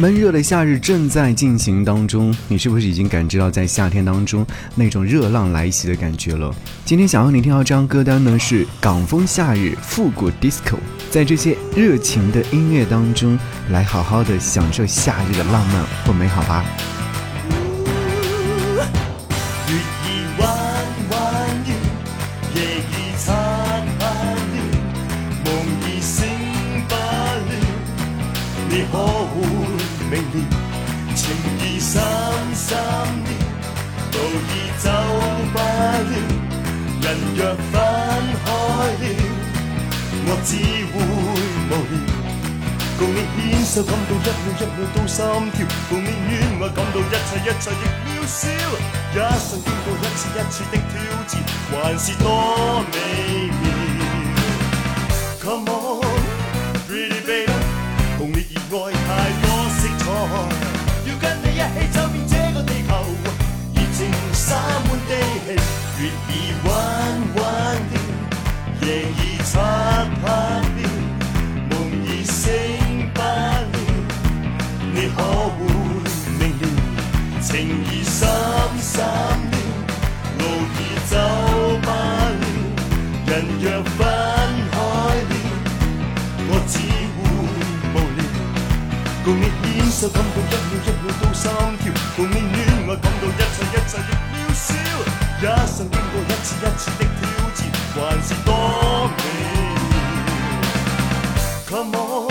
闷热的夏日正在进行当中，你是不是已经感知到在夏天当中那种热浪来袭的感觉了？今天想要你听到这张歌单呢，是港风夏日复古 disco，在这些热情的音乐当中，来好好的享受夏日的浪漫或美好吧。人若分开我只会无聊，共你牵手感到一秒一秒都心跳，共你恋爱感到一切一切亦渺小，一生经过一次一次的挑战，还是多美妙。路已走百遍，人若分开了，我只会无聊共你牵手，感到一秒一秒都心跳；共你恋爱，感到一切一切亦渺小。一生经过一次一次的挑战，还是多美。Come on,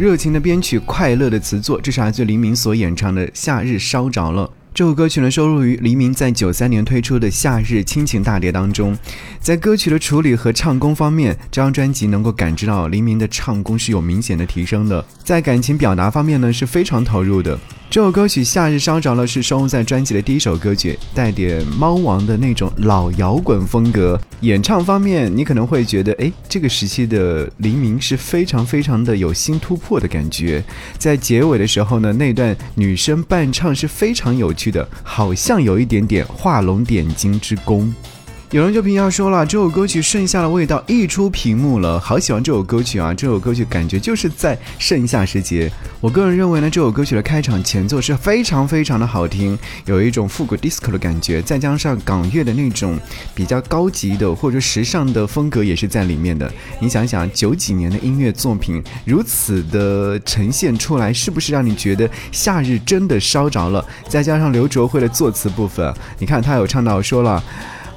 热情的编曲，快乐的词作，这是来自黎明所演唱的《夏日烧着了》。这首歌曲呢，收录于黎明在九三年推出的《夏日亲情大碟》当中。在歌曲的处理和唱功方面，这张专辑能够感知到黎明的唱功是有明显的提升的。在感情表达方面呢，是非常投入的。这首歌曲《夏日烧着了》是收录在专辑的第一首歌曲，带点猫王的那种老摇滚风格。演唱方面，你可能会觉得，哎，这个时期的黎明是非常非常的有新突破的感觉。在结尾的时候呢，那段女生伴唱是非常有趣的，好像有一点点画龙点睛之功。有人就评价说了，这首歌曲盛夏的味道溢出屏幕了，好喜欢这首歌曲啊！这首歌曲感觉就是在盛夏时节。我个人认为呢，这首歌曲的开场前奏是非常非常的好听，有一种复古 disco 的感觉，再加上港乐的那种比较高级的或者时尚的风格也是在里面的。你想想，九几年的音乐作品如此的呈现出来，是不是让你觉得夏日真的烧着了？再加上刘卓慧的作词部分，你看他有唱到说了。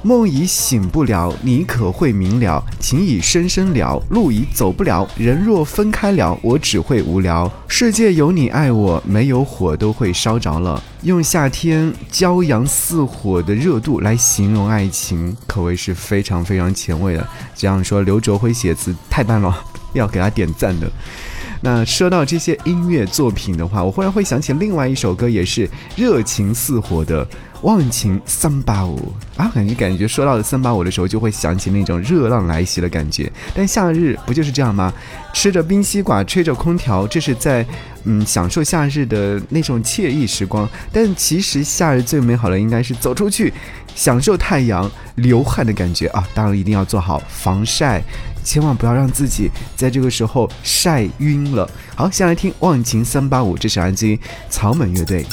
梦已醒不了，你可会明了？情已深深了，路已走不了。人若分开了，我只会无聊。世界有你爱我，没有火都会烧着了。用夏天骄阳似火的热度来形容爱情，可谓是非常非常前卫的。这样说，刘卓辉写词太棒了，要给他点赞的。那说到这些音乐作品的话，我忽然会想起另外一首歌，也是热情似火的《忘情三八五》啊，感觉感觉说到三八五的时候，就会想起那种热浪来袭的感觉。但夏日不就是这样吗？吃着冰西瓜，吹着空调，这是在嗯享受夏日的那种惬意时光。但其实夏日最美好的应该是走出去，享受太阳、流汗的感觉啊！当然一定要做好防晒。千万不要让自己在这个时候晒晕了。好，先来听《忘情三八五》，这是来自于草蜢乐队。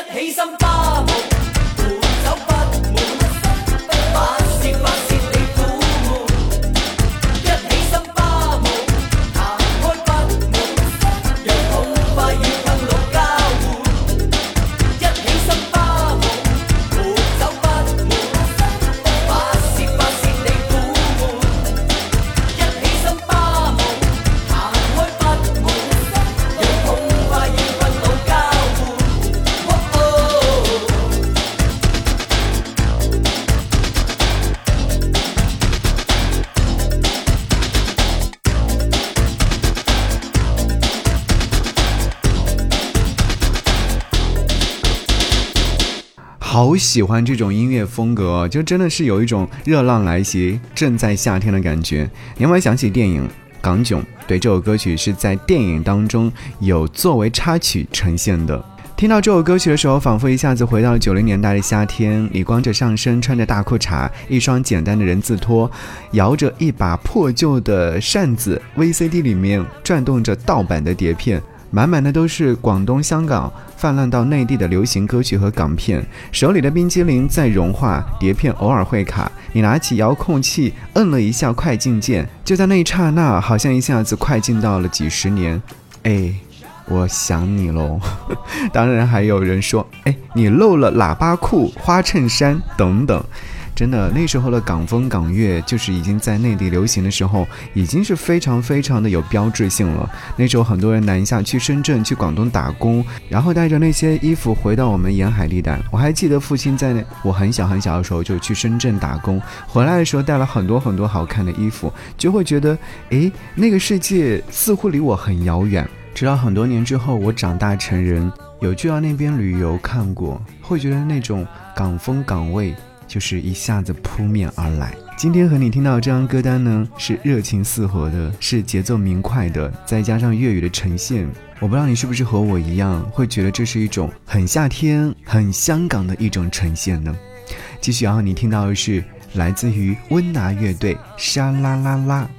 一起心花舞，满酒不满，发泄发。好喜欢这种音乐风格，就真的是有一种热浪来袭，正在夏天的感觉。你有没有想起电影《港囧》？对，这首歌曲是在电影当中有作为插曲呈现的。听到这首歌曲的时候，仿佛一下子回到了九零年代的夏天。你光着上身，穿着大裤衩，一双简单的人字拖，摇着一把破旧的扇子，VCD 里面转动着盗版的碟片。满满的都是广东、香港泛滥到内地的流行歌曲和港片，手里的冰激凌在融化，碟片偶尔会卡。你拿起遥控器，摁了一下快进键，就在那一刹那，好像一下子快进到了几十年。哎，我想你喽。当然还有人说，哎，你漏了喇叭裤、花衬衫等等。真的，那时候的港风港乐就是已经在内地流行的时候，已经是非常非常的有标志性了。那时候很多人南下去深圳、去广东打工，然后带着那些衣服回到我们沿海地带。我还记得父亲在那我很小很小的时候就去深圳打工，回来的时候带了很多很多好看的衣服，就会觉得，诶，那个世界似乎离我很遥远。直到很多年之后，我长大成人，有去到那边旅游看过，会觉得那种港风港味。就是一下子扑面而来。今天和你听到这张歌单呢，是热情似火的，是节奏明快的，再加上粤语的呈现。我不知道你是不是和我一样，会觉得这是一种很夏天、很香港的一种呈现呢？继续要和你听到的是来自于温拿乐队《沙啦啦啦》。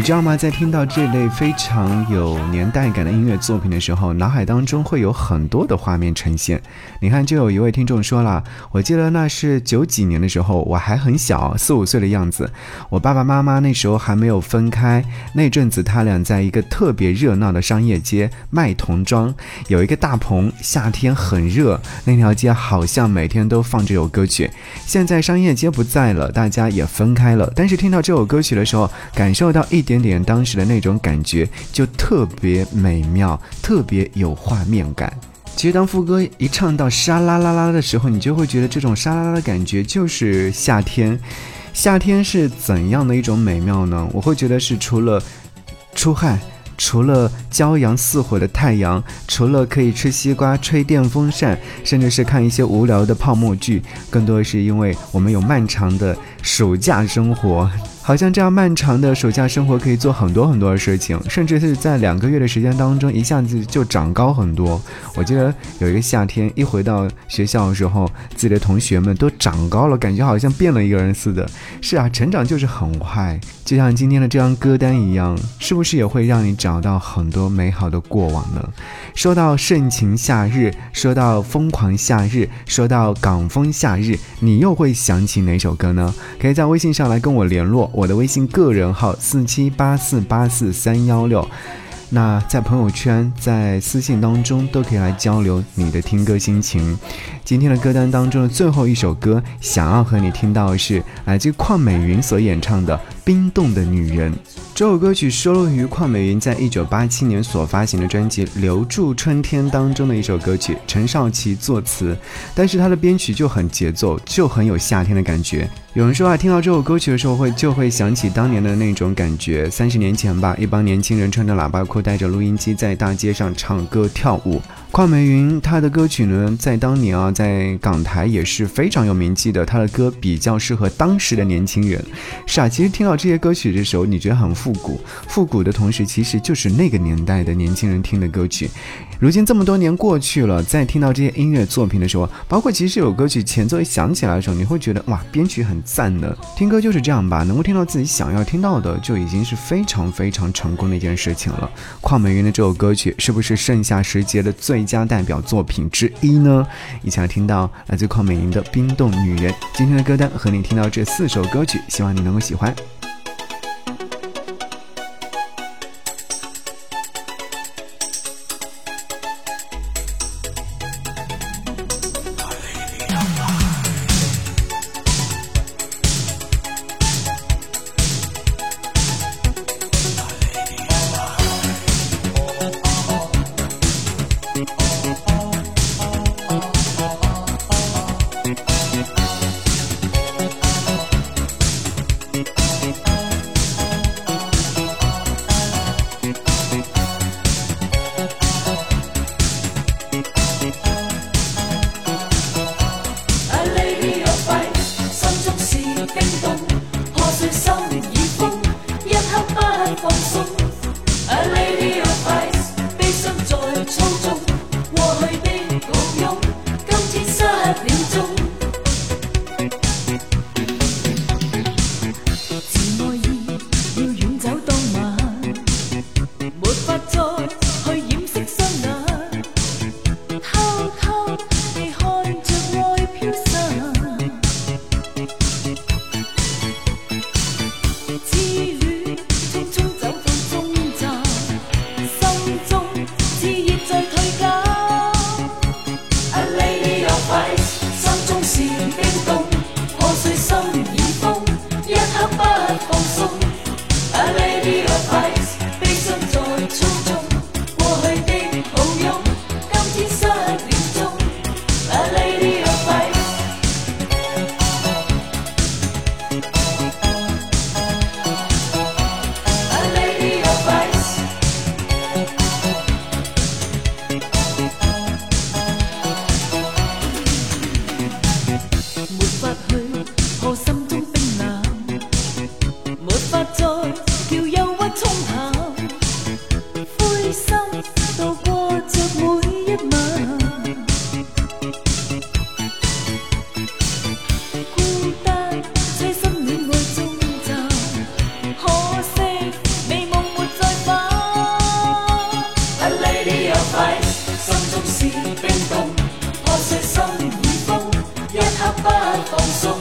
你知道吗？在听到这类非常有年代感的音乐作品的时候，脑海当中会有很多的画面呈现。你看，就有一位听众说了，我记得那是九几年的时候，我还很小，四五岁的样子。我爸爸妈妈那时候还没有分开，那阵子他俩在一个特别热闹的商业街卖童装，有一个大棚，夏天很热，那条街好像每天都放这首歌曲。现在商业街不在了，大家也分开了，但是听到这首歌曲的时候，感受到一。点点当时的那种感觉就特别美妙，特别有画面感。其实当副歌一唱到沙啦啦啦的时候，你就会觉得这种沙啦啦的感觉就是夏天。夏天是怎样的一种美妙呢？我会觉得是除了出汗。除了骄阳似火的太阳，除了可以吃西瓜、吹电风扇，甚至是看一些无聊的泡沫剧，更多的是因为我们有漫长的暑假生活。好像这样漫长的暑假生活可以做很多很多的事情，甚至是在两个月的时间当中一下子就长高很多。我记得有一个夏天，一回到学校的时候，自己的同学们都长高了，感觉好像变了一个人似的。是啊，成长就是很快，就像今天的这张歌单一样，是不是也会让你找到很多美好的过往呢？说到盛情夏日，说到疯狂夏日，说到港风夏日，你又会想起哪首歌呢？可以在微信上来跟我联络。我的微信个人号四七八四八四三幺六，那在朋友圈、在私信当中都可以来交流你的听歌心情。今天的歌单当中的最后一首歌，想要和你听到的是来自邝美云所演唱的《冰冻的女人》。这首歌曲收录于邝美云在一九八七年所发行的专辑《留住春天》当中的一首歌曲，陈少琪作词，但是他的编曲就很节奏，就很有夏天的感觉。有人说啊，听到这首歌曲的时候会就会想起当年的那种感觉，三十年前吧，一帮年轻人穿着喇叭裤，带着录音机在大街上唱歌跳舞。邝美云她的歌曲呢，在当年啊，在港台也是非常有名气的。她的歌比较适合当时的年轻人。是啊，其实听到这些歌曲的时候，你觉得很复古，复古的同时，其实就是那个年代的年轻人听的歌曲。如今这么多年过去了，在听到这些音乐作品的时候，包括其实有歌曲前奏一响起来的时候，你会觉得哇，编曲很赞的。听歌就是这样吧，能够听到自己想要听到的，就已经是非常非常成功的一件事情了。邝美云的这首歌曲是不是盛夏时节的最？最佳代表作品之一呢，一起来听到来自邝美云的《冰冻女人》。今天的歌单和你听到这四首歌曲，希望你能够喜欢。心与风一刻不放松。